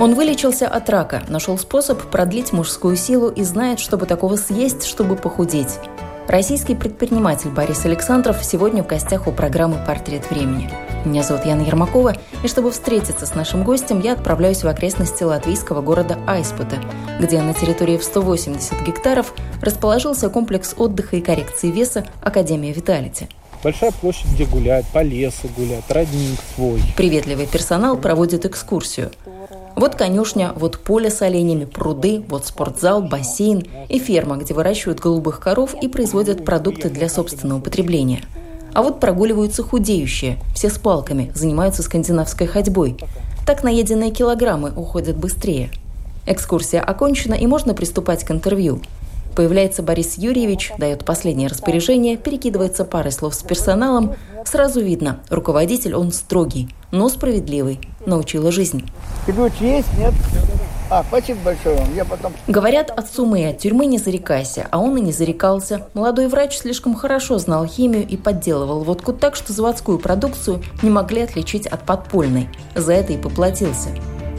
Он вылечился от рака, нашел способ продлить мужскую силу и знает, чтобы такого съесть, чтобы похудеть. Российский предприниматель Борис Александров сегодня в гостях у программы «Портрет времени». Меня зовут Яна Ермакова, и чтобы встретиться с нашим гостем, я отправляюсь в окрестности латвийского города Айспута, где на территории в 180 гектаров расположился комплекс отдыха и коррекции веса Академия Виталити. Большая площадь, где гуляют, по лесу гуляют, родник свой. Приветливый персонал проводит экскурсию. Вот конюшня, вот поле с оленями, пруды, вот спортзал, бассейн и ферма, где выращивают голубых коров и производят продукты для собственного потребления. А вот прогуливаются худеющие, все с палками, занимаются скандинавской ходьбой. Так наеденные килограммы уходят быстрее. Экскурсия окончена и можно приступать к интервью – Появляется Борис Юрьевич, дает последнее распоряжение, перекидывается парой слов с персоналом. Сразу видно, руководитель он строгий, но справедливый. Научила жизнь. Ключ есть? Нет? А, спасибо большое вам. Я потом... Говорят, от суммы и от тюрьмы не зарекайся, а он и не зарекался. Молодой врач слишком хорошо знал химию и подделывал водку так, что заводскую продукцию не могли отличить от подпольной. За это и поплатился.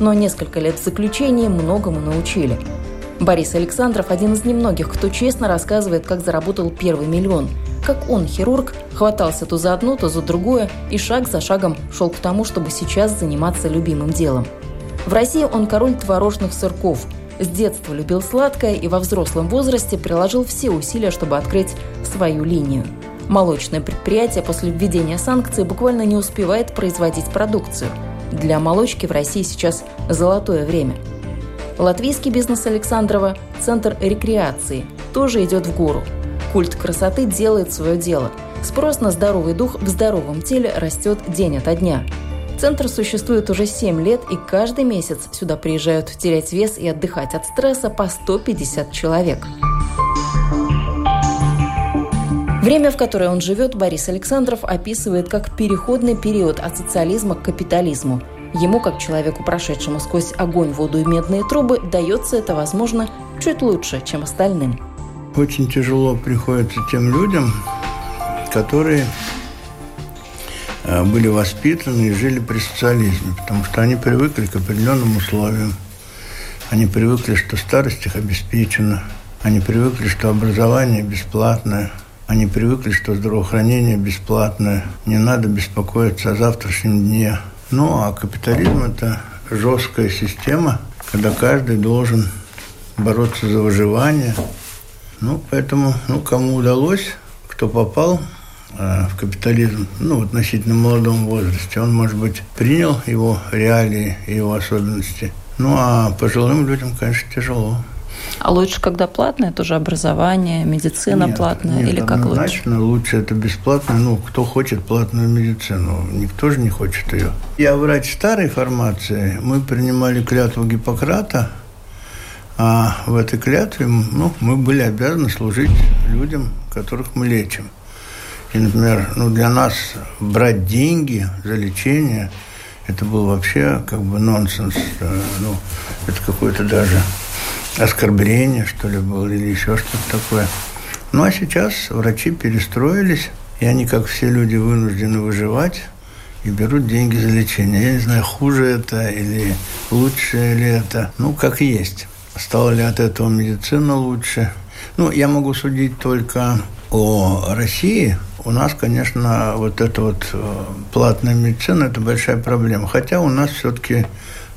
Но несколько лет в заключении многому научили. Борис Александров – один из немногих, кто честно рассказывает, как заработал первый миллион. Как он, хирург, хватался то за одно, то за другое и шаг за шагом шел к тому, чтобы сейчас заниматься любимым делом. В России он король творожных сырков. С детства любил сладкое и во взрослом возрасте приложил все усилия, чтобы открыть свою линию. Молочное предприятие после введения санкций буквально не успевает производить продукцию. Для молочки в России сейчас золотое время – Латвийский бизнес Александрова – центр рекреации, тоже идет в гору. Культ красоты делает свое дело. Спрос на здоровый дух в здоровом теле растет день ото дня. Центр существует уже 7 лет, и каждый месяц сюда приезжают терять вес и отдыхать от стресса по 150 человек. Время, в которое он живет, Борис Александров описывает как переходный период от социализма к капитализму – Ему, как человеку, прошедшему сквозь огонь, воду и медные трубы, дается это, возможно, чуть лучше, чем остальным. Очень тяжело приходится тем людям, которые э, были воспитаны и жили при социализме, потому что они привыкли к определенным условиям. Они привыкли, что старость их обеспечена. Они привыкли, что образование бесплатное. Они привыкли, что здравоохранение бесплатное. Не надо беспокоиться о завтрашнем дне. Ну, а капитализм – это жесткая система, когда каждый должен бороться за выживание. Ну, поэтому, ну, кому удалось, кто попал э, в капитализм, ну, в относительно молодом возрасте, он, может быть, принял его реалии и его особенности. Ну, а пожилым людям, конечно, тяжело. А лучше, когда платное, тоже образование, медицина нет, платная нет, или как лучше? лучше это бесплатно. Ну, кто хочет платную медицину, никто же не хочет ее. Я врач старой формации. Мы принимали клятву Гиппократа, а в этой клятве ну, мы были обязаны служить людям, которых мы лечим. И, например, ну, для нас брать деньги за лечение – это был вообще как бы нонсенс. Э, ну, это какой-то даже оскорбление, что ли, было, или еще что-то такое. Ну, а сейчас врачи перестроились, и они, как все люди, вынуждены выживать и берут деньги за лечение. Я не знаю, хуже это или лучше ли это. Ну, как есть. Стала ли от этого медицина лучше? Ну, я могу судить только о России. У нас, конечно, вот эта вот э, платная медицина – это большая проблема. Хотя у нас все-таки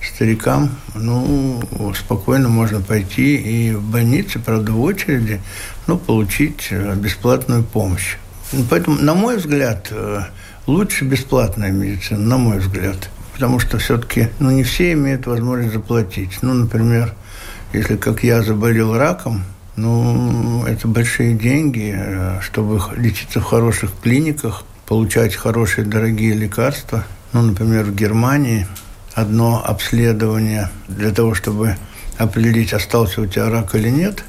старикам, ну, спокойно можно пойти и в больнице, правда, в очереди, ну, получить э, бесплатную помощь. Поэтому, на мой взгляд, э, лучше бесплатная медицина, на мой взгляд. Потому что все-таки, ну, не все имеют возможность заплатить. Ну, например, если, как я, заболел раком, ну, это большие деньги, э, чтобы лечиться в хороших клиниках, получать хорошие дорогие лекарства. Ну, например, в Германии – одно обследование для того, чтобы определить, остался у тебя рак или нет,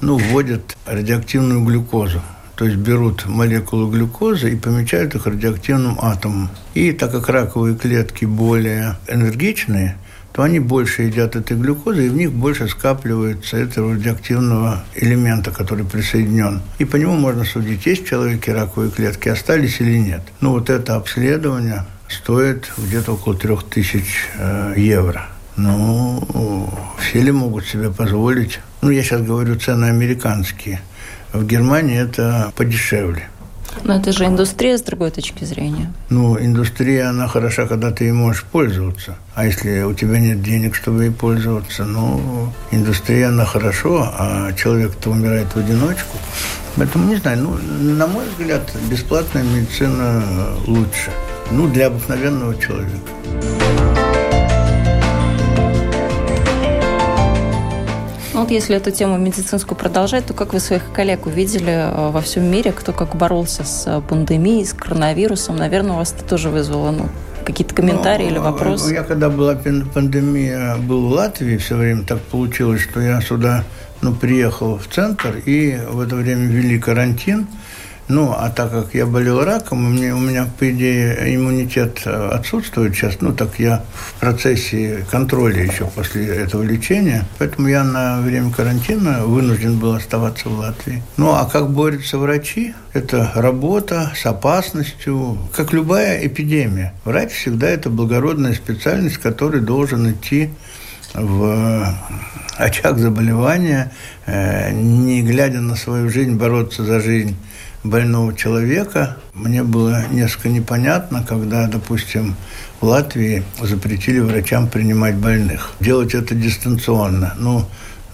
ну, вводят радиоактивную глюкозу. То есть берут молекулы глюкозы и помечают их радиоактивным атомом. И так как раковые клетки более энергичные, то они больше едят этой глюкозы, и в них больше скапливается этого радиоактивного элемента, который присоединен. И по нему можно судить, есть в человеке раковые клетки, остались или нет. Ну, вот это обследование стоит где-то около 3000 э, евро. Ну, все ли могут себе позволить? Ну, я сейчас говорю цены американские. В Германии это подешевле. Но это же индустрия с другой точки зрения. Ну, индустрия, она хороша, когда ты ей можешь пользоваться. А если у тебя нет денег, чтобы ей пользоваться, ну, индустрия, она хорошо, а человек-то умирает в одиночку. Поэтому, не знаю, ну, на мой взгляд, бесплатная медицина лучше. Ну, для обыкновенного человека. Ну, вот если эту тему медицинскую продолжать, то как вы своих коллег увидели э, во всем мире, кто как боролся с э, пандемией, с коронавирусом, наверное, у вас это тоже вызвало ну, какие-то комментарии ну, или вопросы? Я когда была пандемия, был в Латвии все время, так получилось, что я сюда ну, приехал в центр, и в это время ввели карантин – ну, а так как я болел раком, у меня, у меня, по идее, иммунитет э, отсутствует сейчас, ну, так я в процессе контроля еще после этого лечения, поэтому я на время карантина вынужден был оставаться в Латвии. Ну, а как борются врачи? Это работа с опасностью, как любая эпидемия. Врач всегда это благородная специальность, который должен идти в очаг заболевания, э, не глядя на свою жизнь, бороться за жизнь больного человека. Мне было несколько непонятно, когда, допустим, в Латвии запретили врачам принимать больных. Делать это дистанционно. Ну,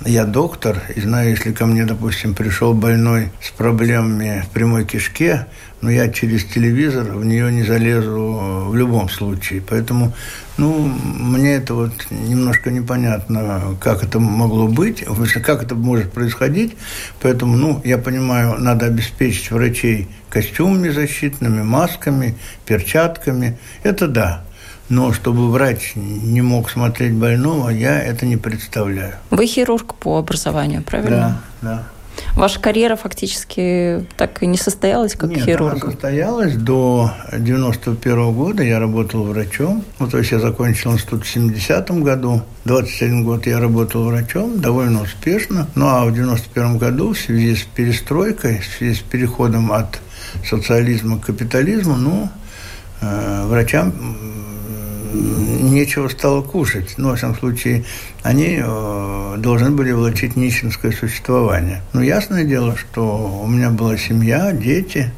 я доктор, и знаю, если ко мне, допустим, пришел больной с проблемами в прямой кишке, но я через телевизор в нее не залезу в любом случае. Поэтому, ну, мне это вот немножко непонятно, как это могло быть, как это может происходить. Поэтому, ну, я понимаю, надо обеспечить врачей костюмами защитными, масками, перчатками. Это да. Но чтобы врач не мог смотреть больного, я это не представляю. Вы хирург по образованию, правильно? Да, да. Ваша карьера фактически так и не состоялась как Нет, хирург? она состоялась до 91 -го года. Я работал врачом. Ну, то есть я закончил институт в 70 году. 21 год я работал врачом, довольно успешно. Ну, а в 91 году в связи с перестройкой, в связи с переходом от социализма к капитализму, ну, э, врачам нечего стало кушать. Ну, во всяком случае, они э, должны были влачить нищенское существование. Но ясное дело, что у меня была семья, дети,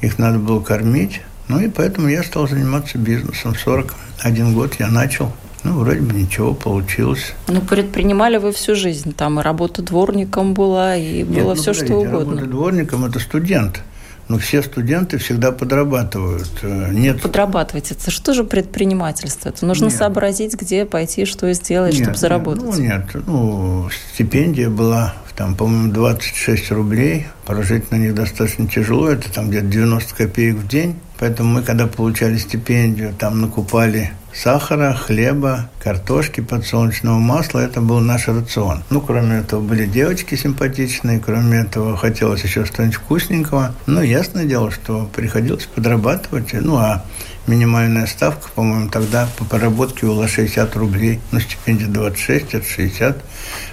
их надо было кормить. Ну, и поэтому я стал заниматься бизнесом. 41 год я начал ну, вроде бы ничего получилось. Ну, предпринимали вы всю жизнь. Там и работа дворником была, и было Нет, ну, все, что угодно. Работа дворником – это студент но все студенты всегда подрабатывают. Э, нет... Подрабатывать – это что же предпринимательство? Это нужно нет. сообразить, где пойти, что сделать, нет, чтобы заработать. Ну, нет, ну, стипендия была, там, по-моему, 26 рублей. Прожить на них достаточно тяжело, это там где-то 90 копеек в день. Поэтому мы, когда получали стипендию, там накупали сахара, хлеба, картошки, подсолнечного масла. Это был наш рацион. Ну, кроме этого, были девочки симпатичные, кроме этого, хотелось еще что-нибудь вкусненького. Ну, ясное дело, что приходилось подрабатывать. Ну, а минимальная ставка, по-моему, тогда по поработке была 60 рублей. Ну, стипендия 26, это 60.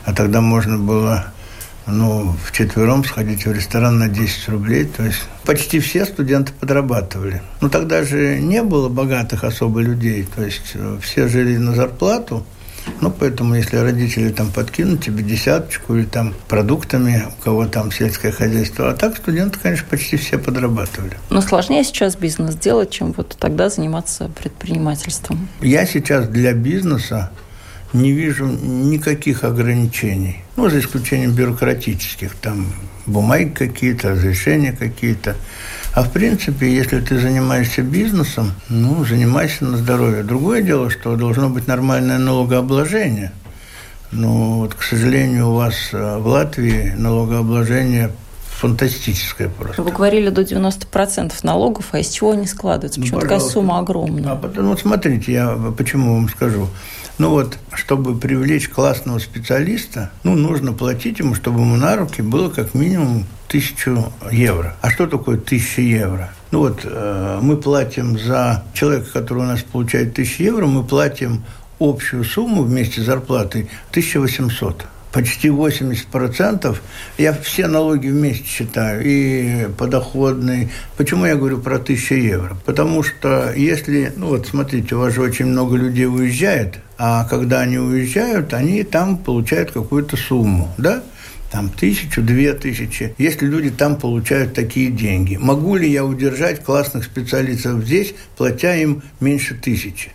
А тогда можно было ну, в четвером сходить в ресторан на 10 рублей. То есть почти все студенты подрабатывали. Но тогда же не было богатых особо людей. То есть э, все жили на зарплату. Ну, поэтому, если родители там подкинут тебе десяточку или там продуктами, у кого там сельское хозяйство, а так студенты, конечно, почти все подрабатывали. Но сложнее сейчас бизнес делать, чем вот тогда заниматься предпринимательством. Я сейчас для бизнеса не вижу никаких ограничений. Ну, за исключением бюрократических, там бумаги какие-то, разрешения какие-то. А в принципе, если ты занимаешься бизнесом, ну, занимайся на здоровье. Другое дело, что должно быть нормальное налогообложение. Но вот, к сожалению, у вас э, в Латвии налогообложение фантастическая просто. Вы говорили до 90% налогов, а из чего они складываются? Почему ну, такая сумма огромная? А потом, вот смотрите, я почему вам скажу. Ну вот, чтобы привлечь классного специалиста, ну, нужно платить ему, чтобы ему на руки было как минимум тысячу евро. А что такое тысяча евро? Ну вот, э, мы платим за человека, который у нас получает тысячу евро, мы платим общую сумму вместе с зарплатой 1800 почти 80%. Я все налоги вместе считаю, и подоходный. Почему я говорю про 1000 евро? Потому что если, ну вот смотрите, у вас же очень много людей уезжает, а когда они уезжают, они там получают какую-то сумму, да? там тысячу, две тысячи, если люди там получают такие деньги. Могу ли я удержать классных специалистов здесь, платя им меньше тысячи?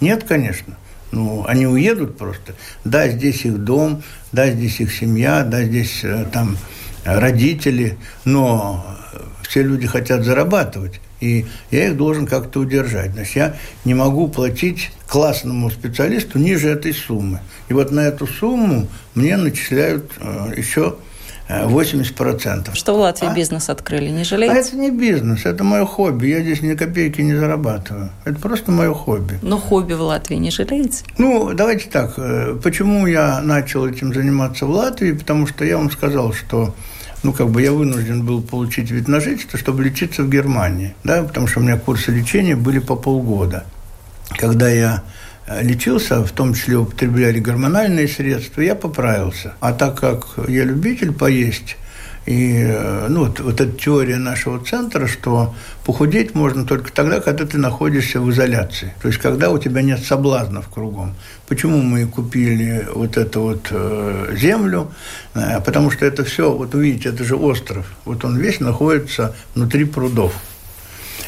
Нет, конечно. Ну, они уедут просто. Да, здесь их дом, да, здесь их семья, да, здесь э, там родители, но все люди хотят зарабатывать. И я их должен как-то удержать. Значит, я не могу платить классному специалисту ниже этой суммы. И вот на эту сумму мне начисляют э, еще 80%. Что в Латвии а? бизнес открыли, не жалеете? А это не бизнес, это мое хобби. Я здесь ни копейки не зарабатываю. Это просто мое хобби. Но хобби в Латвии не жалеете? Ну, давайте так. Э, почему я начал этим заниматься в Латвии? Потому что я вам сказал, что ну, как бы я вынужден был получить вид на жительство, чтобы лечиться в Германии, да, потому что у меня курсы лечения были по полгода. Когда я лечился, в том числе употребляли гормональные средства, я поправился. А так как я любитель поесть, и э, ну, вот, вот эта теория нашего центра, что похудеть можно только тогда, когда ты находишься в изоляции. То есть, когда у тебя нет соблазнов кругом. Почему мы купили вот эту вот э, землю? Э, потому что это все, вот увидите, это же остров. Вот он весь находится внутри прудов.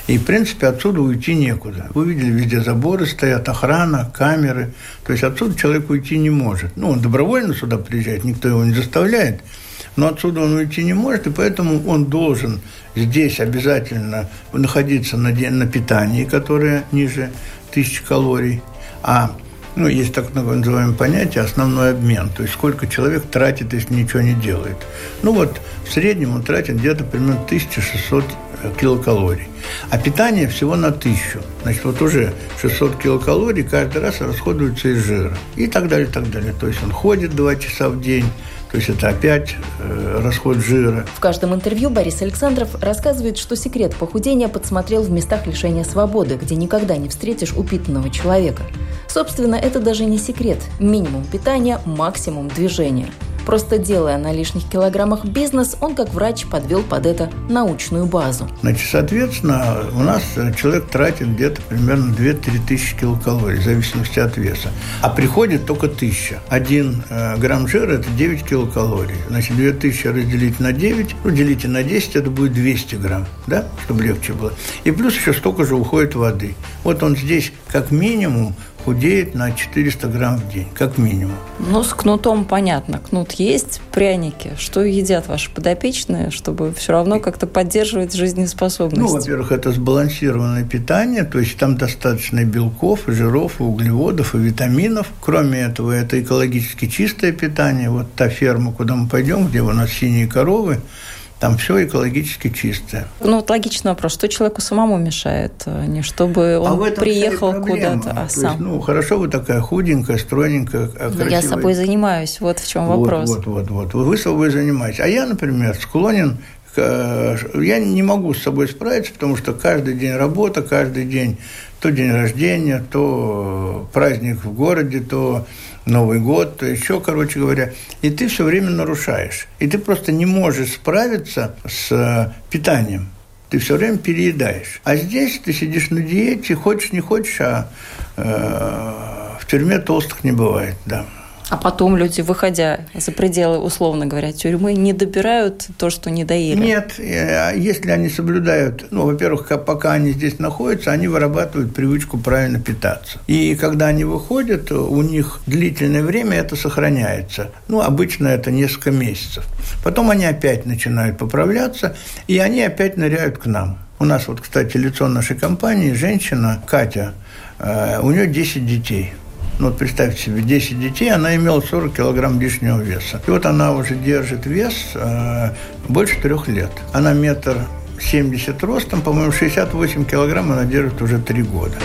И, в принципе, отсюда уйти некуда. Вы видели, везде заборы стоят, охрана, камеры. То есть отсюда человек уйти не может. Ну, он добровольно сюда приезжает, никто его не заставляет. Но отсюда он уйти не может, и поэтому он должен здесь обязательно находиться на, на питании, которое ниже тысячи калорий. А ну, есть так называемое понятие основной обмен, то есть сколько человек тратит, если ничего не делает. Ну вот в среднем он тратит где-то примерно 1600 килокалорий. А питание всего на тысячу. Значит, вот уже 600 килокалорий каждый раз расходуется из жира. И так далее, и так далее. То есть он ходит 2 часа в день, то есть это опять э, расход жира. В каждом интервью Борис Александров рассказывает, что секрет похудения подсмотрел в местах лишения свободы, где никогда не встретишь упитанного человека. Собственно, это даже не секрет. Минимум питания, максимум движения – Просто делая на лишних килограммах бизнес, он как врач подвел под это научную базу. Значит, соответственно, у нас человек тратит где-то примерно 2-3 тысячи килокалорий, в зависимости от веса. А приходит только 1000. Один э, грамм жира – это 9 килокалорий. Значит, 2000 разделить на 9, ну, делите на 10, это будет 200 грамм, да, чтобы легче было. И плюс еще столько же уходит воды. Вот он здесь как минимум худеет на 400 грамм в день, как минимум. Ну, с кнутом понятно. Кнут есть, пряники. Что едят ваши подопечные, чтобы все равно как-то поддерживать жизнеспособность? Ну, во-первых, это сбалансированное питание, то есть там достаточно белков, жиров, углеводов, и витаминов. Кроме этого, это экологически чистое питание. Вот та ферма, куда мы пойдем, где у нас синие коровы, там все экологически чистое. Ну, вот логичный вопрос. Что человеку самому мешает? А не чтобы а он а приехал куда-то, а сам. Есть, ну, хорошо, вы такая худенькая, стройненькая, красивая. Ну, я собой занимаюсь. Вот в чем вот, вопрос. Вот, вот, вот. Вы собой занимаетесь. А я, например, склонен я не могу с собой справиться, потому что каждый день работа, каждый день то день рождения, то праздник в городе, то Новый год, еще, короче говоря. И ты все время нарушаешь. И ты просто не можешь справиться с э, питанием. Ты все время переедаешь. А здесь ты сидишь на диете, хочешь, не хочешь, а э, в тюрьме толстых не бывает, да. А потом люди, выходя за пределы, условно говоря, тюрьмы, не добирают то, что не доели? Нет. Э, если они соблюдают, ну, во-первых, пока они здесь находятся, они вырабатывают привычку правильно питаться. И когда они выходят, у них длительное время это сохраняется. Ну, обычно это несколько месяцев. Потом они опять начинают поправляться, и они опять ныряют к нам. У нас вот, кстати, лицо нашей компании, женщина Катя, э, у нее 10 детей – ну, вот представьте себе, 10 детей, она имела 40 килограмм лишнего веса. И вот она уже держит вес э, больше трех лет. Она метр 70 ростом, по-моему, 68 килограмм она держит уже три года.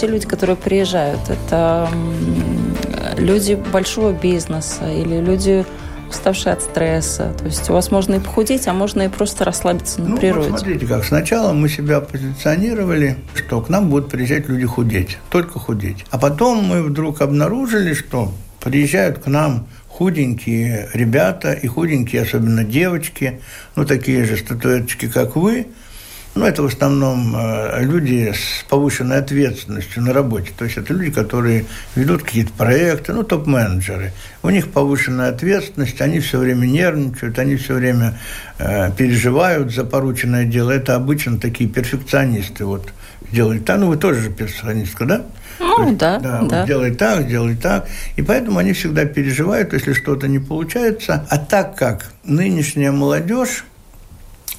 те люди, которые приезжают, это люди большого бизнеса или люди уставшие от стресса. То есть у вас можно и похудеть, а можно и просто расслабиться на ну, природе. Вот смотрите, как сначала мы себя позиционировали, что к нам будут приезжать люди худеть, только худеть. А потом мы вдруг обнаружили, что приезжают к нам худенькие ребята и худенькие, особенно девочки, ну, такие же статуэточки, как вы, ну, это в основном э, люди с повышенной ответственностью на работе. То есть это люди, которые ведут какие-то проекты, ну, топ-менеджеры. У них повышенная ответственность, они все время нервничают, они все время э, переживают за порученное дело. Это обычно такие перфекционисты. Вот сделали так. Ну, вы тоже же перфекционистка, да? Ну, есть, да, да. да. Вот делай так, делай так. И поэтому они всегда переживают, если что-то не получается. А так как нынешняя молодежь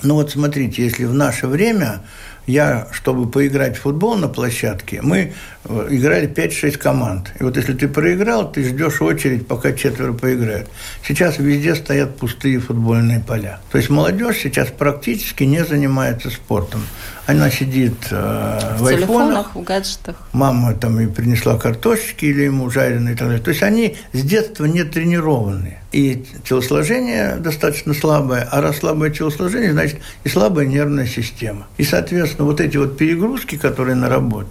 ну вот смотрите, если в наше время я, чтобы поиграть в футбол на площадке, мы э, играли 5-6 команд. И вот если ты проиграл, ты ждешь очередь, пока четверо поиграют. Сейчас везде стоят пустые футбольные поля. То есть молодежь сейчас практически не занимается спортом. Она сидит э, в, в айфонах, в гаджетах. Мама там и принесла картошечки или ему жареные и так далее. То есть они с детства не тренированные и телосложение достаточно слабое, а раз слабое телосложение, значит и слабая нервная система. И, соответственно, вот эти вот перегрузки, которые на работе,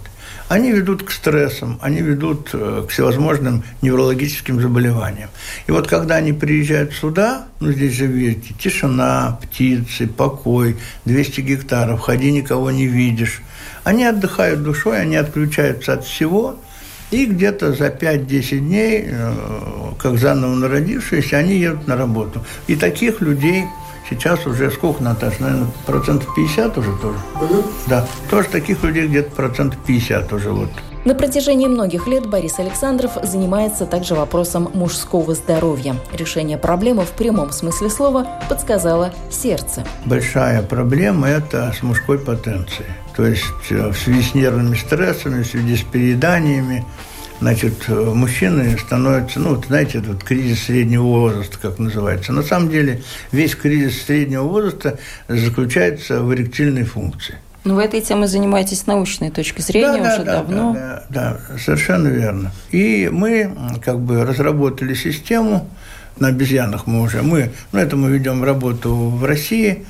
они ведут к стрессам, они ведут э, к всевозможным неврологическим заболеваниям. И вот когда они приезжают сюда, ну здесь же видите, тишина, птицы, покой, 200 гектаров, ходи, никого не видишь. Они отдыхают душой, они отключаются от всего – и где-то за 5-10 дней, э, как заново народившиеся, они едут на работу. И таких людей сейчас уже сколько, Наташа, наверное, процентов 50 уже тоже? Угу. Да, тоже таких людей где-то процентов 50 уже вот. На протяжении многих лет Борис Александров занимается также вопросом мужского здоровья. Решение проблемы в прямом смысле слова подсказало сердце. Большая проблема – это с мужской потенцией. То есть э, в связи с нервными стрессами, в связи с перееданиями, значит, э, мужчины становятся, ну, вот, знаете, этот кризис среднего возраста, как называется. На самом деле весь кризис среднего возраста заключается в эректильной функции. Ну, вы этой темой занимаетесь с научной точки зрения да, уже да, давно. Да, да, да, совершенно верно. И мы как бы разработали систему, на обезьянах мы уже, мы, ну, это мы ведем работу в России,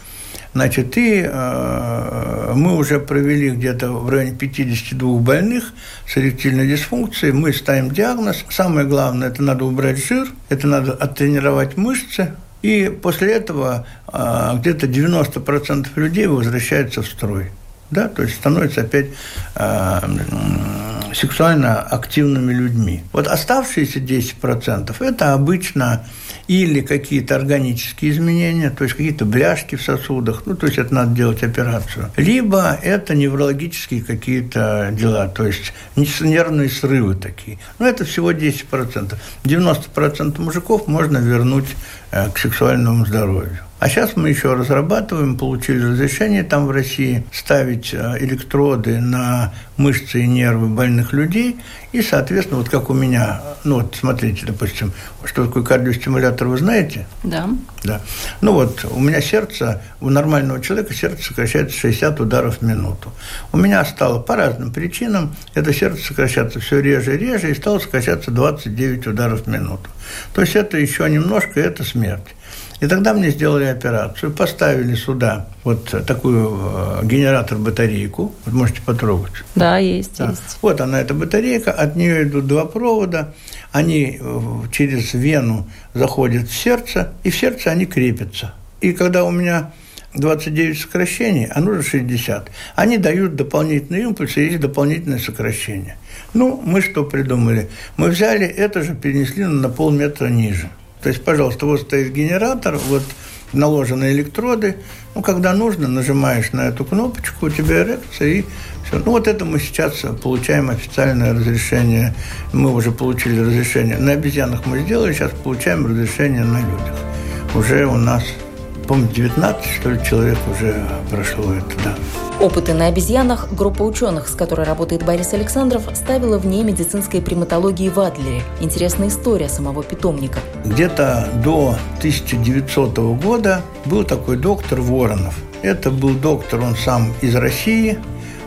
Значит, и э, мы уже провели где-то в районе 52 больных с эректильной дисфункцией. Мы ставим диагноз. Самое главное, это надо убрать жир, это надо оттренировать мышцы. И после этого э, где-то 90% людей возвращаются в строй да, то есть становятся опять э, сексуально активными людьми. Вот оставшиеся 10% это обычно или какие-то органические изменения, то есть какие-то бляшки в сосудах, ну, то есть это надо делать операцию, либо это неврологические какие-то дела, то есть нервные срывы такие. Но это всего 10%. 90% мужиков можно вернуть э, к сексуальному здоровью. А сейчас мы еще разрабатываем, получили разрешение там в России ставить э, электроды на мышцы и нервы больных людей. И, соответственно, вот как у меня, ну вот смотрите, допустим, что такое кардиостимулятор, вы знаете? Да. Да. Ну вот, у меня сердце, у нормального человека сердце сокращается 60 ударов в минуту. У меня стало по разным причинам, это сердце сокращаться все реже и реже, и стало сокращаться 29 ударов в минуту. То есть это еще немножко, это смерть. И тогда мне сделали операцию, поставили сюда вот такую э, генератор-батарейку. Вот можете потрогать. Да, есть, да. есть. Вот она, эта батарейка, от нее идут два провода, они э, через вену заходят в сердце, и в сердце они крепятся. И когда у меня 29 сокращений, а нужно 60. Они дают дополнительные импульсы, есть дополнительное сокращение. Ну, мы что придумали? Мы взяли это же, перенесли на полметра ниже. То есть, пожалуйста, вот стоит генератор, вот наложены электроды. Ну, когда нужно, нажимаешь на эту кнопочку, у тебя эрекция, и все. Ну, вот это мы сейчас получаем официальное разрешение. Мы уже получили разрешение. На обезьянах мы сделали, сейчас получаем разрешение на людях. Уже у нас, по-моему, 19, что ли, человек уже прошло это, да. Опыты на обезьянах группа ученых, с которой работает Борис Александров, ставила вне медицинской приматологии в Адлере. Интересная история самого питомника. Где-то до 1900 года был такой доктор Воронов. Это был доктор, он сам из России,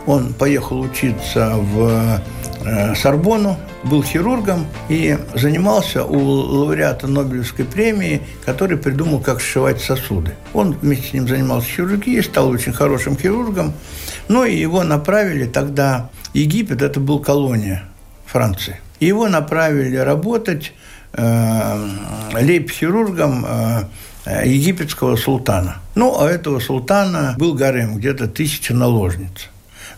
Он поехал учиться в э, Сорбону, был хирургом и занимался у лауреата Нобелевской премии, который придумал, как сшивать сосуды. Он вместе с ним занимался хирургией, стал очень хорошим хирургом. Ну и его направили тогда Египет, это был колония Франции. Его направили работать э, лейб-хирургом э, египетского султана. Ну, а этого султана был гарем, где-то тысяча наложниц.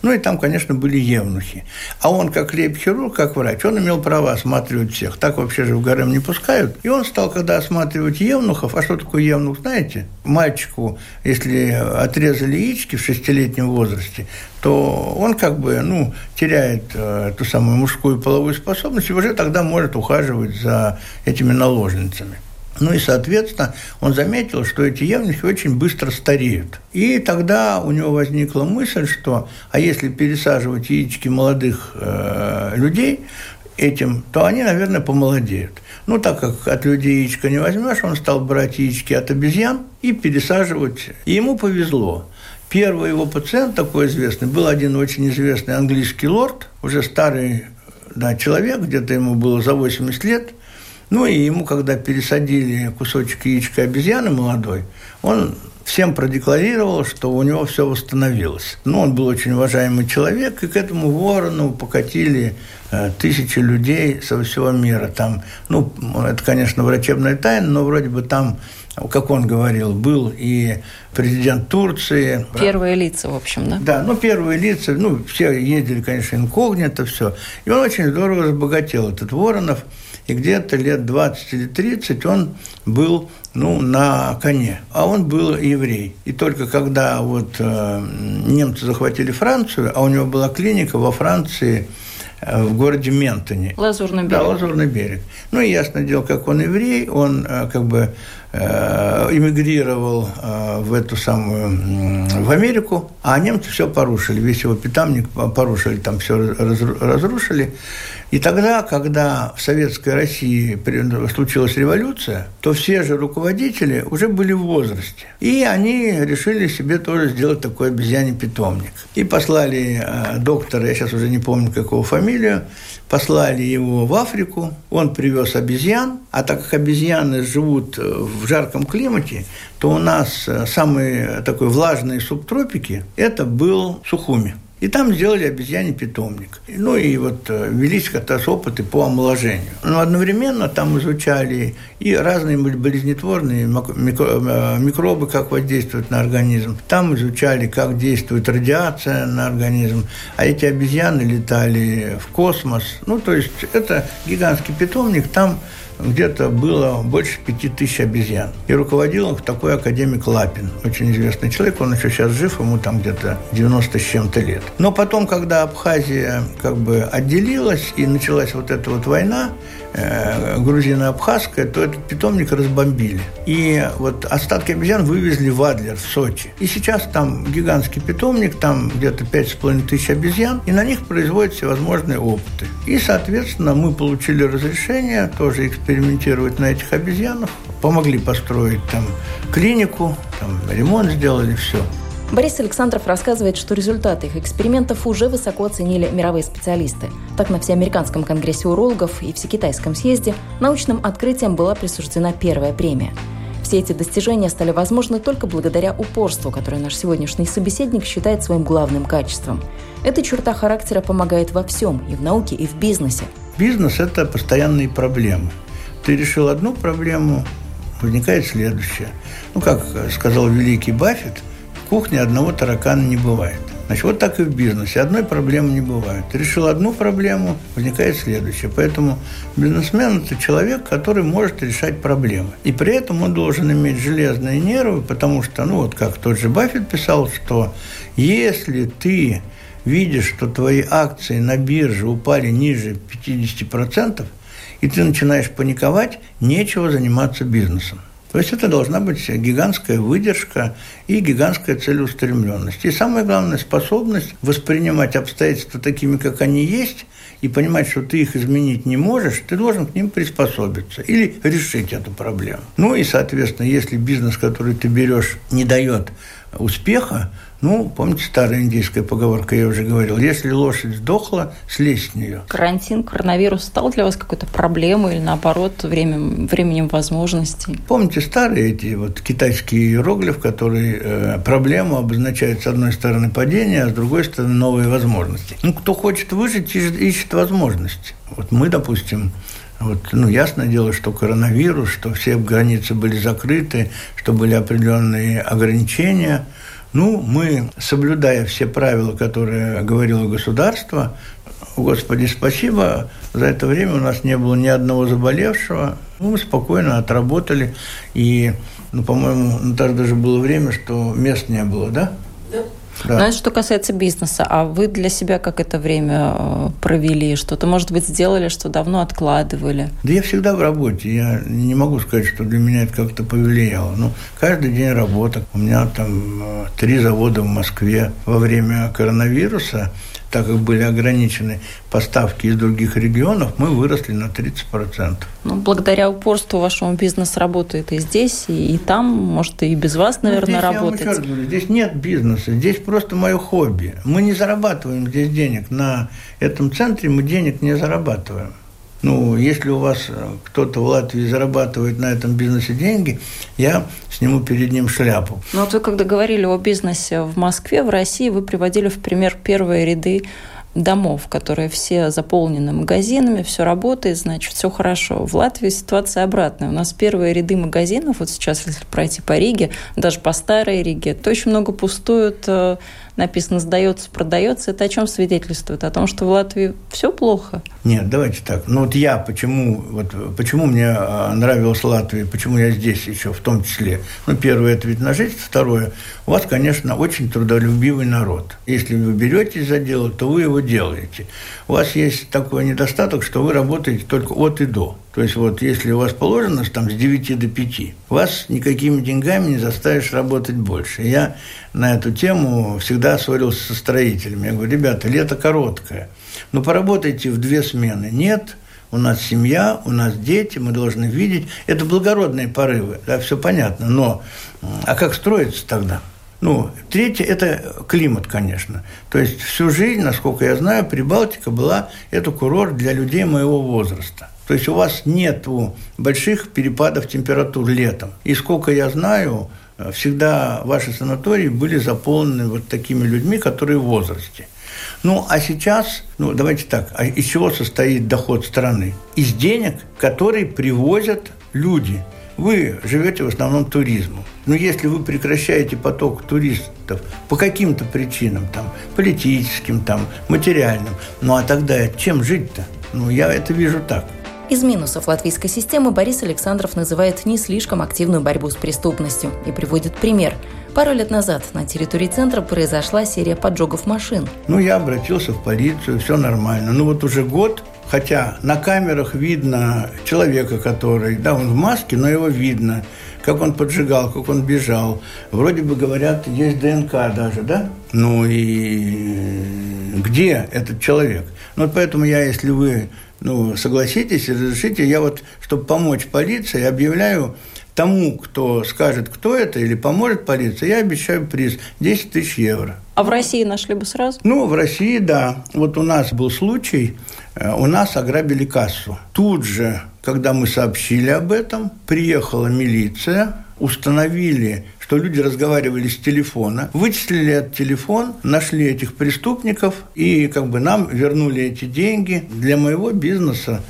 Ну и там, конечно, были евнухи. А он, как лейб-хирург, как врач, он имел право осматривать всех. Так вообще же в гарем не пускают. И он стал, когда осматривать евнухов, а что такое евнух, знаете? Мальчику, если отрезали яички в шестилетнем возрасте, то он как бы, ну, теряет э, ту самую мужскую половую способность и уже тогда может ухаживать за этими наложницами. Ну и, соответственно, он заметил, что эти евнухи очень быстро стареют. И тогда у него возникла мысль, что, а если пересаживать яички молодых э, людей этим, то они, наверное, помолодеют. Ну, так как от людей яичко не возьмешь, он стал брать яички от обезьян и пересаживать. И ему повезло. Первый его пациент такой известный был один очень известный английский лорд, уже старый да, человек, где-то ему было за 80 лет – ну и ему, когда пересадили кусочек яичка обезьяны молодой, он всем продекларировал, что у него все восстановилось. Ну, он был очень уважаемый человек, и к этому ворону покатили э, тысячи людей со всего мира. Там, ну, это, конечно, врачебная тайна, но вроде бы там как он говорил, был и президент Турции. Первые лица, в общем, да? Да, ну, первые лица, ну, все ездили, конечно, инкогнито, все. И он очень здорово разбогател, этот Воронов и где-то лет 20 или 30 он был ну, на коне. А он был еврей. И только когда вот э, немцы захватили Францию, а у него была клиника во Франции, э, в городе Ментоне. Лазурный берег. Да, Лазурный берег. Ну, и ясно дело, как он еврей, он э, как бы эмигрировал э, в эту самую, в Америку, а немцы все порушили, весь его питомник порушили, там все разрушили. И тогда, когда в Советской России случилась революция, то все же руководители уже были в возрасте. И они решили себе тоже сделать такой обезьяний питомник. И послали э, доктора, я сейчас уже не помню, какого фамилию, послали его в Африку, он привез обезьян, а так как обезьяны живут в жарком климате, то у нас э, самые такой влажные субтропики – это был Сухуми. И там сделали обезьяний питомник. Ну и вот э, велись как раз опыты по омоложению. Но одновременно там изучали и разные болезнетворные э, микробы, как воздействуют на организм. Там изучали, как действует радиация на организм. А эти обезьяны летали в космос. Ну, то есть это гигантский питомник. Там где-то было больше пяти тысяч обезьян. И руководил их такой академик Лапин, очень известный человек, он еще сейчас жив, ему там где-то 90 с чем-то лет. Но потом, когда Абхазия как бы отделилась и началась вот эта вот война, грузино-абхазская, то этот питомник разбомбили. И вот остатки обезьян вывезли в Адлер, в Сочи. И сейчас там гигантский питомник, там где-то пять с половиной тысяч обезьян, и на них производят всевозможные опыты. И, соответственно, мы получили разрешение тоже экспериментировать на этих обезьянах, помогли построить там клинику, там ремонт сделали, все. Борис Александров рассказывает, что результаты их экспериментов уже высоко оценили мировые специалисты. Так, на Всеамериканском конгрессе урологов и Всекитайском съезде научным открытием была присуждена первая премия. Все эти достижения стали возможны только благодаря упорству, которое наш сегодняшний собеседник считает своим главным качеством. Эта черта характера помогает во всем, и в науке, и в бизнесе. Бизнес – это постоянные проблемы. Ты решил одну проблему, возникает следующая. Ну, как сказал великий Баффет, кухне одного таракана не бывает. Значит, вот так и в бизнесе. Одной проблемы не бывает. решил одну проблему, возникает следующая. Поэтому бизнесмен – это человек, который может решать проблемы. И при этом он должен иметь железные нервы, потому что, ну вот как тот же Баффет писал, что если ты видишь, что твои акции на бирже упали ниже 50%, и ты начинаешь паниковать, нечего заниматься бизнесом. То есть это должна быть гигантская выдержка и гигантская целеустремленность. И самое главное, способность воспринимать обстоятельства такими, как они есть, и понимать, что ты их изменить не можешь, ты должен к ним приспособиться или решить эту проблему. Ну и, соответственно, если бизнес, который ты берешь, не дает успеха, ну, помните, старая индийская поговорка, я уже говорил, если лошадь сдохла, слезь с нее. Карантин, коронавирус стал для вас какой-то проблемой или, наоборот, время, временем возможностей? Помните старые эти вот китайские иероглифы, которые э, проблему обозначают с одной стороны падение, а с другой стороны новые возможности. Ну, кто хочет выжить, ищет, ищет возможности. Вот мы, допустим, вот, ну, ясное дело, что коронавирус, что все границы были закрыты, что были определенные ограничения – ну, мы, соблюдая все правила, которые говорило государство, Господи, спасибо, за это время у нас не было ни одного заболевшего. Ну, мы спокойно отработали. И, ну, по-моему, ну, даже было время, что мест не было, да? Да. Да. Но это что касается бизнеса. А вы для себя как это время э, провели? Что-то, может быть, сделали, что давно откладывали? Да я всегда в работе. Я не могу сказать, что для меня это как-то повлияло. Ну, каждый день работа. У меня там э, три завода в Москве. Во время коронавируса так как были ограничены поставки из других регионов, мы выросли на 30%. Ну, благодаря упорству вашему бизнес работает и здесь, и, и там, может, и без вас, ну, наверное, ну, здесь работать. Я вам говорю, здесь нет бизнеса, здесь просто мое хобби. Мы не зарабатываем здесь денег. На этом центре мы денег не зарабатываем. Ну, если у вас э, кто-то в Латвии зарабатывает на этом бизнесе деньги, я сниму перед ним шляпу. Ну, вот вы когда говорили о бизнесе в Москве, в России, вы приводили в пример первые ряды домов, которые все заполнены магазинами, все работает, значит, все хорошо. В Латвии ситуация обратная. У нас первые ряды магазинов, вот сейчас, если пройти по Риге, даже по старой Риге, то очень много пустуют э, написано «сдается, продается», это о чем свидетельствует? О том, что в Латвии все плохо? Нет, давайте так. Ну вот я, почему, вот, почему мне а, нравилась Латвия, почему я здесь еще в том числе? Ну, первое – это вид на жизнь, второе – у вас, конечно, очень трудолюбивый народ. Если вы беретесь за дело, то вы его делаете. У вас есть такой недостаток, что вы работаете только от и до. То есть вот если у вас положено там с 9 до 5, вас никакими деньгами не заставишь работать больше. Я на эту тему всегда ссорился со строителями. Я говорю, ребята, лето короткое, но поработайте в две смены. Нет, у нас семья, у нас дети, мы должны видеть. Это благородные порывы, да, все понятно. Но а как строится тогда? Ну, третье – это климат, конечно. То есть всю жизнь, насколько я знаю, Прибалтика была – это курорт для людей моего возраста. То есть у вас нет больших перепадов температур летом. И сколько я знаю, всегда ваши санатории были заполнены вот такими людьми, которые в возрасте. Ну, а сейчас, ну, давайте так, а из чего состоит доход страны? Из денег, которые привозят люди. Вы живете в основном туризмом. Но если вы прекращаете поток туристов по каким-то причинам, там, политическим, там, материальным, ну а тогда чем жить-то? Ну, я это вижу так. Из минусов латвийской системы Борис Александров называет не слишком активную борьбу с преступностью и приводит пример. Пару лет назад на территории центра произошла серия поджогов машин. Ну, я обратился в полицию, все нормально. Ну, вот уже год Хотя на камерах видно человека, который, да, он в маске, но его видно, как он поджигал, как он бежал. Вроде бы говорят, есть ДНК даже, да? Ну и где этот человек? Ну, вот поэтому я, если вы ну, согласитесь разрешите, я вот, чтобы помочь полиции, объявляю тому, кто скажет, кто это, или поможет полиции, я обещаю приз 10 тысяч евро. А в России нашли бы сразу? Ну, в России, да. Вот у нас был случай, э, у нас ограбили кассу. Тут же, когда мы сообщили об этом, приехала милиция, установили что люди разговаривали с телефона, вычислили этот телефон, нашли этих преступников и как бы нам вернули эти деньги. Для моего бизнеса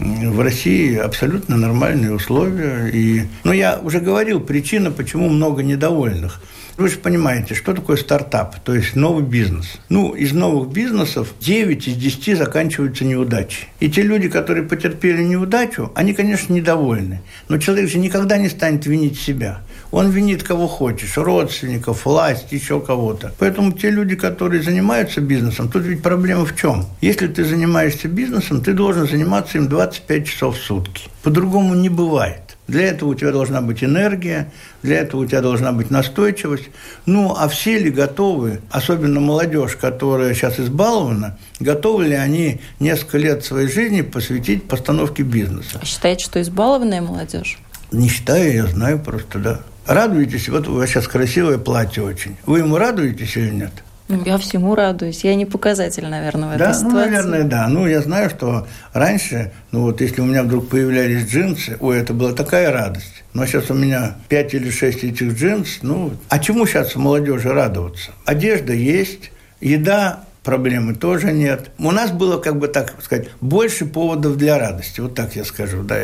в России абсолютно нормальные условия. И, ну, я уже говорил, причина, почему много недовольных. Вы же понимаете, что такое стартап, то есть новый бизнес. Ну, из новых бизнесов 9 из 10 заканчиваются неудачей. И те люди, которые потерпели неудачу, они, конечно, недовольны. Но человек же никогда не станет винить себя. Он винит кого хочешь, родственников, власть, еще кого-то. Поэтому те люди, которые занимаются бизнесом, тут ведь проблема в чем? Если ты занимаешься бизнесом, ты должен заниматься им 25 часов в сутки. По-другому не бывает. Для этого у тебя должна быть энергия, для этого у тебя должна быть настойчивость. Ну, а все ли готовы, особенно молодежь, которая сейчас избалована, готовы ли они несколько лет своей жизни посвятить постановке бизнеса? А считаете, что избалованная молодежь? Не считаю, я знаю просто, да. радуетесь, вот у вас сейчас красивое платье очень. Вы ему радуетесь или нет? Ну, я всему радуюсь. Я не показатель, наверное, в да? этой ну, ситуации. наверное, да. Ну, я знаю, что раньше, ну вот если у меня вдруг появлялись джинсы, ой, это была такая радость. Но сейчас у меня пять или шесть этих джинс. Ну, а чему сейчас молодежи радоваться? Одежда есть, еда проблемы тоже нет. У нас было, как бы так сказать, больше поводов для радости, вот так я скажу, да.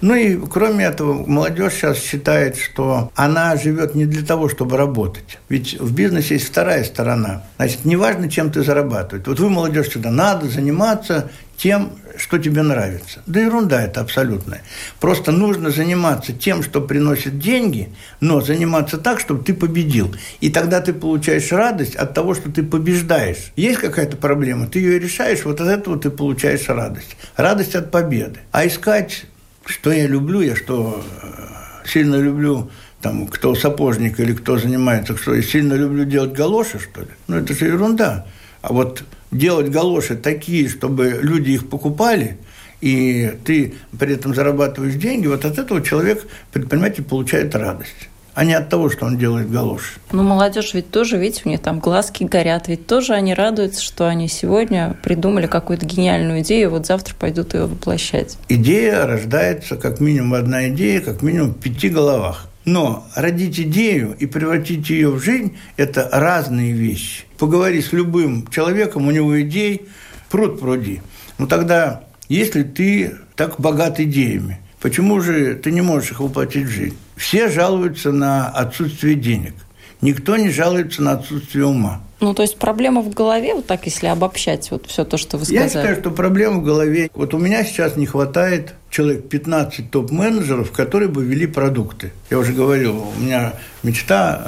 Ну и кроме этого, молодежь сейчас считает, что она живет не для того, чтобы работать. Ведь в бизнесе есть вторая сторона. Значит, неважно, чем ты зарабатываешь. Вот вы, молодежь, сюда надо заниматься тем, что тебе нравится. Да ерунда это абсолютная. Просто нужно заниматься тем, что приносит деньги, но заниматься так, чтобы ты победил. И тогда ты получаешь радость от того, что ты побеждаешь. Есть какая-то проблема, ты ее решаешь, вот от этого ты получаешь радость. Радость от победы. А искать, что я люблю, я что э, сильно люблю там, кто сапожник или кто занимается, что я сильно люблю делать галоши, что ли? Ну, это же ерунда. А вот делать галоши такие, чтобы люди их покупали, и ты при этом зарабатываешь деньги, вот от этого человек, предприниматель, получает радость а не от того, что он делает галоши. Ну, молодежь ведь тоже, видите, у них там глазки горят, ведь тоже они радуются, что они сегодня придумали какую-то гениальную идею, вот завтра пойдут ее воплощать. Идея рождается, как минимум одна идея, как минимум в пяти головах. Но родить идею и превратить ее в жизнь – это разные вещи. Поговори с любым человеком, у него идей пруд пруди. Ну тогда, если ты так богат идеями, почему же ты не можешь их воплотить в жизнь? Все жалуются на отсутствие денег. Никто не жалуется на отсутствие ума. Ну, то есть проблема в голове, вот так, если обобщать вот все то, что вы сказали. Я считаю, что проблема в голове. Вот у меня сейчас не хватает человек 15 топ-менеджеров, которые бы вели продукты. Я уже говорил, у меня мечта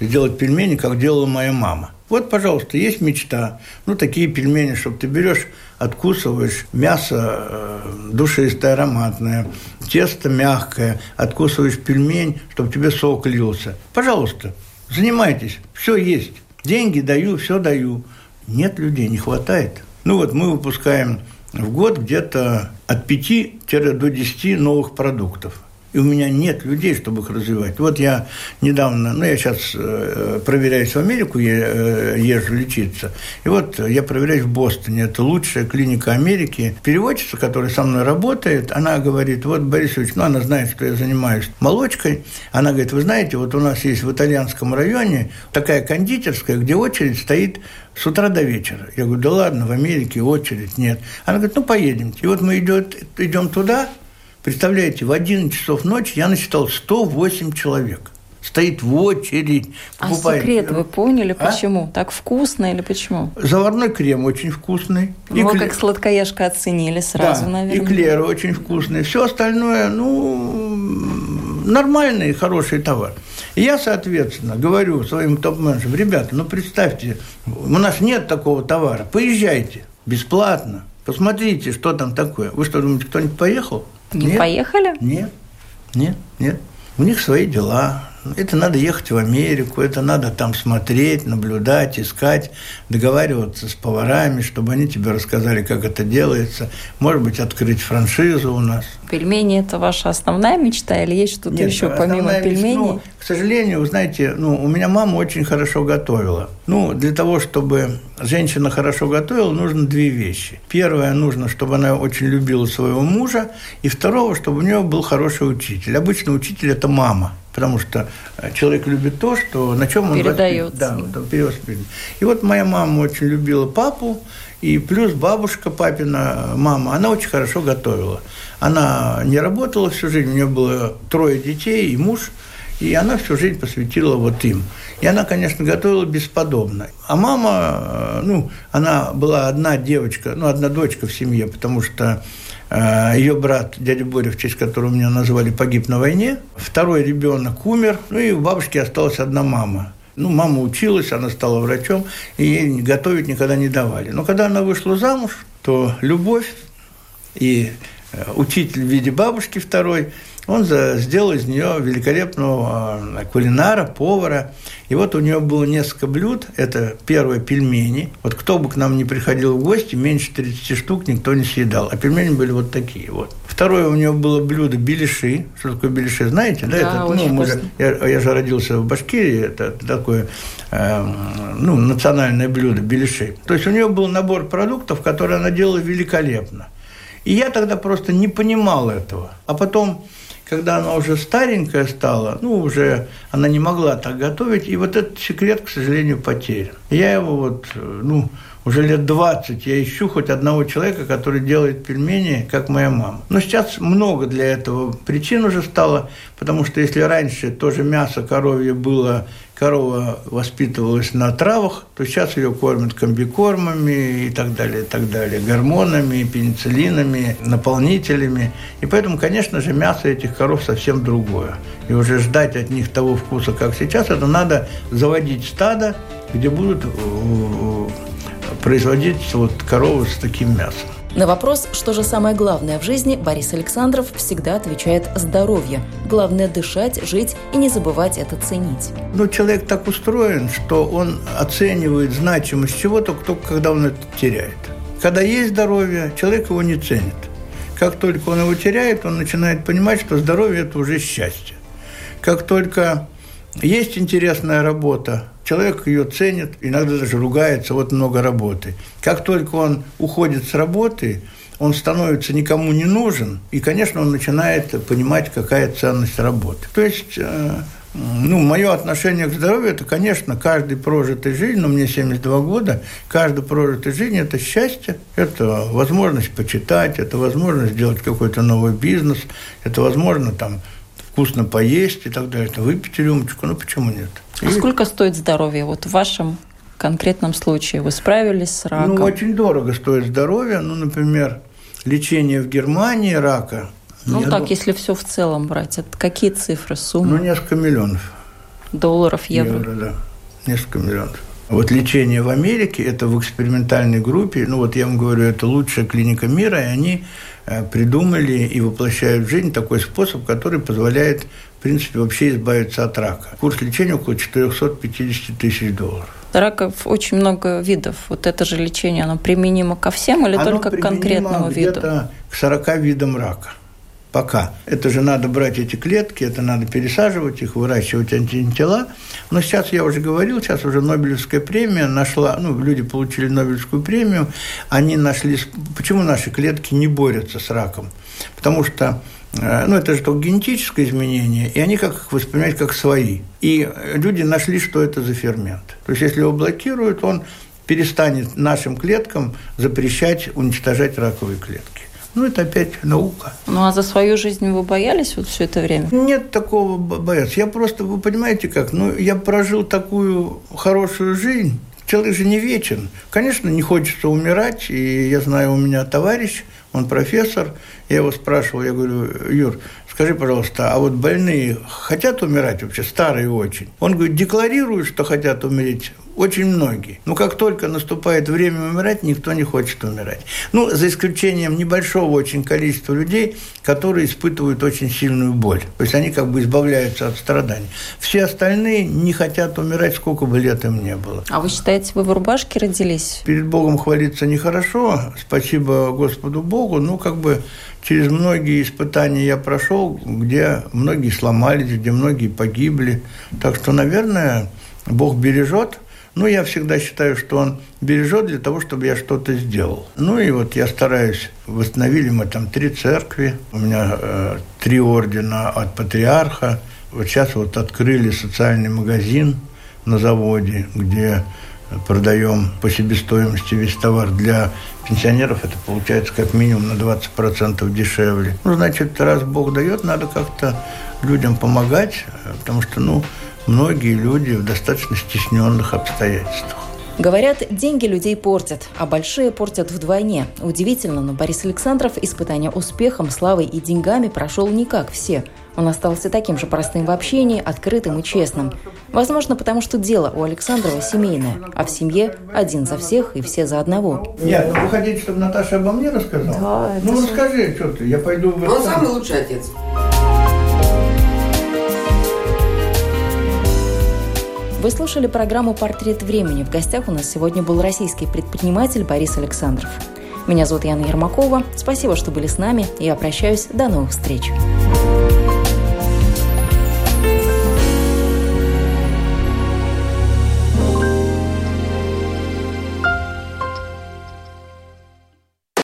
э, сделать пельмени, как делала моя мама. Вот, пожалуйста, есть мечта. Ну, такие пельмени, чтобы ты берешь, откусываешь мясо э, душистое, ароматное, тесто мягкое, откусываешь пельмень, чтобы тебе сок лился. Пожалуйста, занимайтесь, все есть. Деньги даю, все даю. Нет людей, не хватает. Ну вот мы выпускаем в год где-то от 5 до 10 новых продуктов и у меня нет людей, чтобы их развивать. Вот я недавно, ну, я сейчас э, проверяюсь в Америку, э, езжу лечиться, и вот я проверяюсь в Бостоне, это лучшая клиника Америки. Переводчица, которая со мной работает, она говорит, вот, Борис Ильич, ну, она знает, что я занимаюсь молочкой, она говорит, вы знаете, вот у нас есть в итальянском районе такая кондитерская, где очередь стоит с утра до вечера. Я говорю, да ладно, в Америке очередь нет. Она говорит, ну, поедемте. И вот мы идем туда, Представляете, в 11 часов ночи я насчитал 108 человек. Стоит в очередь. А секрет вы поняли, а? почему? Так вкусно или почему? Заварной крем очень вкусный. Вы кле... как сладкоежка оценили сразу, да, наверное. И клеры очень вкусные. Все остальное, ну, нормальный, хороший товар. И я, соответственно, говорю своим топ-менеджерам, ребята, ну, представьте, у нас нет такого товара, поезжайте бесплатно, посмотрите, что там такое. Вы что, думаете, кто-нибудь поехал? Не нет, поехали? Нет, нет, нет. У них свои дела. Это надо ехать в Америку, это надо там смотреть, наблюдать, искать, договариваться с поварами, чтобы они тебе рассказали, как это делается. Может быть, открыть франшизу у нас. Пельмени – это ваша основная мечта или есть что-то еще помимо пельменей? Ну, к сожалению, вы знаете, ну, у меня мама очень хорошо готовила. Ну, для того, чтобы женщина хорошо готовила, нужно две вещи. Первое, нужно, чтобы она очень любила своего мужа, и второго, чтобы у нее был хороший учитель. Обычно учитель – это мама потому что э, человек любит то, что на чем он передается. Да, да. И вот моя мама очень любила папу, и плюс бабушка папина мама, она очень хорошо готовила. Она не работала всю жизнь, у нее было трое детей и муж, и она всю жизнь посвятила вот им. И она, конечно, готовила бесподобно. А мама, э, ну, она была одна девочка, ну, одна дочка в семье, потому что Ее брат, дядя Боря, в честь которого меня назвали, погиб на войне. Второй ребенок умер. Ну и у бабушки осталась одна мама. Ну, мама училась, она стала врачом, и ей готовить никогда не давали. Но когда она вышла замуж, то любовь и э, учитель в виде бабушки второй – он сделал из нее великолепного а, кулинара, повара. И вот у нее было несколько блюд. Это первое – пельмени. Вот кто бы к нам не приходил в гости, меньше 30 штук никто не съедал. А пельмени были вот такие вот. Второе у него было блюдо беляши. Что такое беляши, знаете? Да, это, ну, мы же, я, я же родился в Башкирии, это такое э, ну, национальное блюдо беляши. То есть у него был набор продуктов, которые она делала великолепно. И я тогда просто не понимал этого. А потом когда она уже старенькая стала, ну, уже она не могла так готовить, и вот этот секрет, к сожалению, потерян. Я его вот, ну, уже лет 20 я ищу хоть одного человека, который делает пельмени, как моя мама. Но сейчас много для этого причин уже стало, потому что если раньше тоже мясо коровье было, корова воспитывалась на травах, то сейчас ее кормят комбикормами и так далее, и так далее, гормонами, пенициллинами, наполнителями. И поэтому, конечно же, мясо этих коров совсем другое. И уже ждать от них того вкуса, как сейчас, это надо заводить стадо, где будут э, производить вот корову с таким мясом. На вопрос, что же самое главное в жизни, Борис Александров всегда отвечает «здоровье». Главное – дышать, жить и не забывать это ценить. Ну, человек так устроен, что он оценивает значимость чего-то только когда он это теряет. Когда есть здоровье, человек его не ценит. Как только он его теряет, он начинает понимать, что здоровье – это уже счастье. Как только есть интересная работа, человек ее ценит, иногда даже ругается, вот много работы. Как только он уходит с работы, он становится никому не нужен, и, конечно, он начинает понимать, какая ценность работы. То есть, э, ну, мое отношение к здоровью – это, конечно, каждый прожитый жизнь, но мне 72 года, каждый прожитый жизнь – это счастье, это возможность почитать, это возможность сделать какой-то новый бизнес, это возможно там вкусно поесть и так далее, выпить рюмочку, ну почему нет? А и... сколько стоит здоровье? Вот в вашем конкретном случае вы справились с раком? Ну, очень дорого стоит здоровье. Ну, например, лечение в Германии рака. Ну, так, дум... если все в целом брать, это какие цифры, суммы? Ну, несколько миллионов. Долларов, евро? Евро, да. Несколько миллионов. Вот лечение в Америке, это в экспериментальной группе, ну вот я вам говорю, это лучшая клиника мира, и они придумали и воплощают в жизнь такой способ, который позволяет, в принципе, вообще избавиться от рака. Курс лечения около 450 тысяч долларов. Раков очень много видов. Вот это же лечение, оно применимо ко всем или оно только к конкретному виду? К 40 видам рака пока. Это же надо брать эти клетки, это надо пересаживать их, выращивать антитела. Но сейчас, я уже говорил, сейчас уже Нобелевская премия нашла, ну, люди получили Нобелевскую премию, они нашли, почему наши клетки не борются с раком? Потому что э, ну, это же только генетическое изменение, и они как их воспринимают как свои. И люди нашли, что это за фермент. То есть, если его блокируют, он перестанет нашим клеткам запрещать уничтожать раковые клетки. Ну, это опять наука. Ну, а за свою жизнь вы боялись вот все это время? Нет такого бояться. Я просто, вы понимаете как, ну, я прожил такую хорошую жизнь, человек же не вечен. Конечно, не хочется умирать, и я знаю, у меня товарищ, он профессор, я его спрашивал, я говорю, Юр, скажи, пожалуйста, а вот больные хотят умирать вообще, старые очень? Он говорит, декларируют, что хотят умереть очень многие. Но как только наступает время умирать, никто не хочет умирать. Ну, за исключением небольшого очень количества людей, которые испытывают очень сильную боль. То есть они как бы избавляются от страданий. Все остальные не хотят умирать, сколько бы лет им не было. А вы считаете, вы в рубашке родились? Перед Богом хвалиться нехорошо. Спасибо Господу Богу. Ну, как бы через многие испытания я прошел, где многие сломались, где многие погибли. Так что, наверное, Бог бережет – ну, я всегда считаю, что он бережет для того, чтобы я что-то сделал. Ну, и вот я стараюсь. Восстановили мы там три церкви. У меня э, три ордена от патриарха. Вот сейчас вот открыли социальный магазин на заводе, где продаем по себестоимости весь товар для пенсионеров, это получается как минимум на 20% дешевле. Ну, значит, раз Бог дает, надо как-то людям помогать, потому что, ну, многие люди в достаточно стесненных обстоятельствах. Говорят, деньги людей портят, а большие портят вдвойне. Удивительно, но Борис Александров испытания успехом, славой и деньгами прошел не как все. Он остался таким же простым в общении, открытым и честным. Возможно, потому что дело у Александрова семейное, а в семье один за всех и все за одного. Нет, ну вы хотите, чтобы Наташа обо мне рассказала? Да, ну расскажи, что ты, я пойду в... Он самый лучший отец. Вы слушали программу «Портрет времени». В гостях у нас сегодня был российский предприниматель Борис Александров. Меня зовут Яна Ермакова. Спасибо, что были с нами. Я прощаюсь. До новых встреч.